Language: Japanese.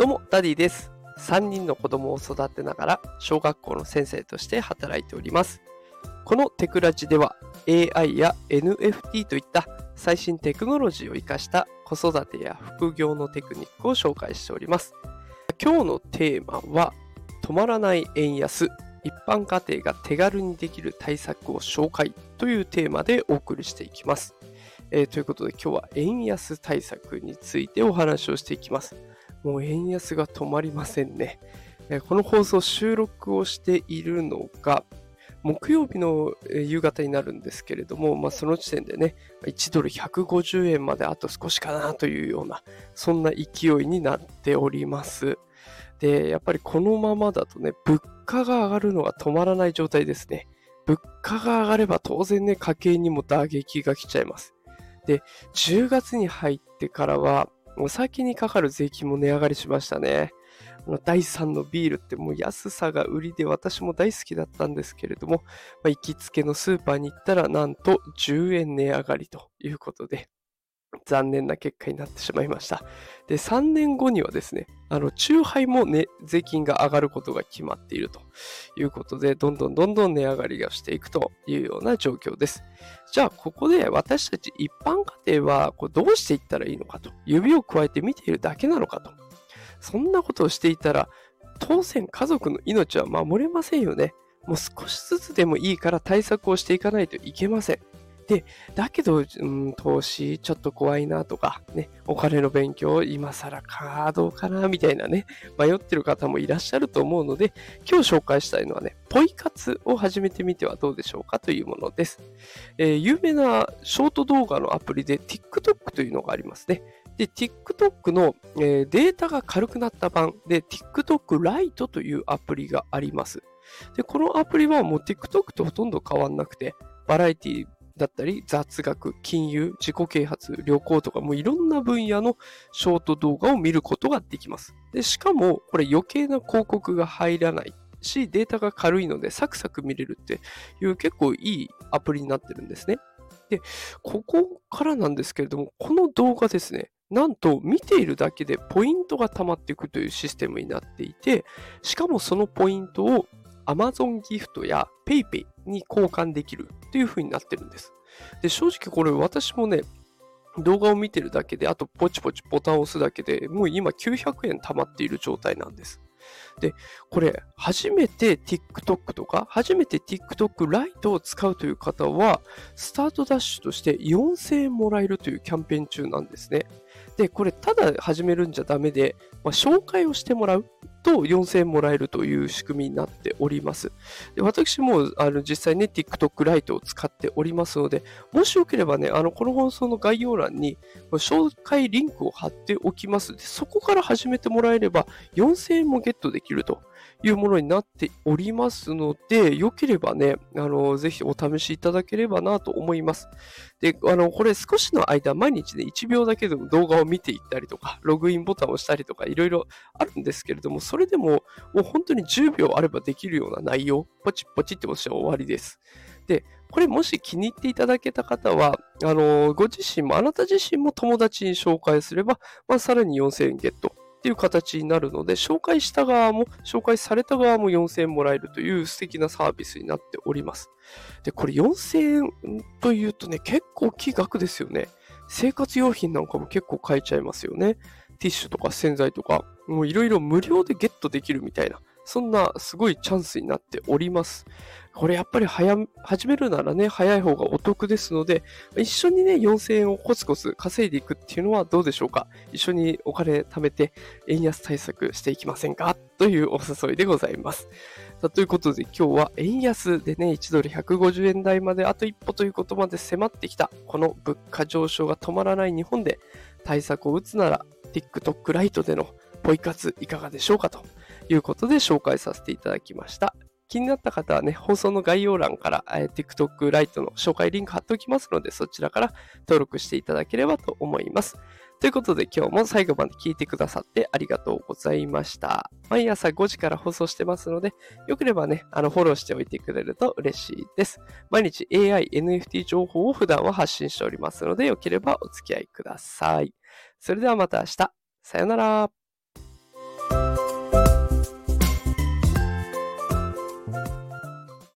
どうも、ダディです。3人の子供を育てながら小学校の先生として働いております。このテクラジでは AI や NFT といった最新テクノロジーを活かした子育てや副業のテクニックを紹介しております。今日のテーマは止まらない円安一般家庭が手軽にできる対策を紹介というテーマでお送りしていきます。えー、ということで今日は円安対策についてお話をしていきます。もう円安が止まりませんね。この放送収録をしているのが木曜日の夕方になるんですけれども、まあ、その時点でね、1ドル150円まであと少しかなというような、そんな勢いになっております。で、やっぱりこのままだとね、物価が上がるのが止まらない状態ですね。物価が上がれば当然ね、家計にも打撃が来ちゃいます。で、10月に入ってからは、お酒にかかる税金も値上がりしましたね。第3のビールってもう安さが売りで私も大好きだったんですけれども、まあ、行きつけのスーパーに行ったらなんと10円値上がりということで、残念な結果になってしまいました。で、3年後にはですね、あの、酎ハイもね、税金が上がることが決まっているということで、どんどんどんどん値上がりがしていくというような状況です。じゃあ、ここで私たち一般家庭はこうどうしていったらいいのかと、指を加えて見ているだけなのかと。そんなことをしていたら、当然家族の命は守れませんよね。もう少しずつでもいいから対策をしていかないといけません。で、だけど、うん、投資ちょっと怖いなとか、ね、お金の勉強今更かどうかなみたいなね、迷ってる方もいらっしゃると思うので、今日紹介したいのはね、ポイ活を始めてみてはどうでしょうかというものです。えー、有名なショート動画のアプリで TikTok というのがありますね。で、TikTok の、えー、データが軽くなった版で TikTok Lite というアプリがあります。で、このアプリはもう TikTok とほとんど変わんなくて、バラエティだったり、雑学、金融、自己啓発、旅行とか、もういろんな分野のショート動画を見ることができます。で、しかも、これ余計な広告が入らないし、データが軽いのでサクサク見れるっていう結構いいアプリになってるんですね。で、ここからなんですけれども、この動画ですね、なんと見ているだけでポイントが溜まっていくというシステムになっていて、しかもそのポイントを Amazon ギフトや PayPay に交換できるという風になってるんです。で、正直これ私もね、動画を見てるだけで、あとポチポチボタンを押すだけでもう今900円溜まっている状態なんです。で、これ、初めて TikTok とか、初めて TikTok ライトを使うという方は、スタートダッシュとして4000円もらえるというキャンペーン中なんですね。で、これ、ただ始めるんじゃダメで、まあ、紹介をしてもらうと4000円もらえるという仕組みになっております。で私もあの実際ね、TikTok ライトを使っておりますので、もしよければね、あのこの放送の概要欄に紹介リンクを貼っておきます。でそこから始めてもらえれば4000円もゲットできるというものになっておりますので、よければね、あの、ぜひお試しいただければなと思います。で、あの、これ少しの間、毎日ね、1秒だけでも動画を見ていったりとか、ログインボタンを押したりとか、いろいろあるんですけれども、それでも、もう本当に10秒あればできるような内容、ポチポチって押して終わりです。で、これもし気に入っていただけた方は、あの、ご自身も、あなた自身も友達に紹介すれば、まあ、さらに4000円ゲットっていう形になるので、紹介した側も、紹介された側も4000円もらえるという素敵なサービスになっております。で、これ4000円というとね、結構大きい額ですよね。生活用品なんかも結構買えちゃいますよね。ティッシュとか洗剤とか、もういろいろ無料でゲットできるみたいな、そんなすごいチャンスになっております。これやっぱり早、始めるならね、早い方がお得ですので、一緒にね、4000円をコツコツ稼いでいくっていうのはどうでしょうか？一緒にお金貯めて円安対策していきませんか？というお誘いでございます。さということで今日は円安でね、1ドル150円台まであと一歩ということまで迫ってきた、この物価上昇が止まらない日本で対策を打つなら TikTok ライトでのポイ活いかがでしょうか？ということで紹介させていただきました。気になった方はね、放送の概要欄から、えー、TikTok ライトの紹介リンク貼っておきますので、そちらから登録していただければと思います。ということで今日も最後まで聞いてくださってありがとうございました。毎朝5時から放送してますので、よければね、あの、フォローしておいてくれると嬉しいです。毎日 AI、NFT 情報を普段は発信しておりますので、よければお付き合いください。それではまた明日。さよなら。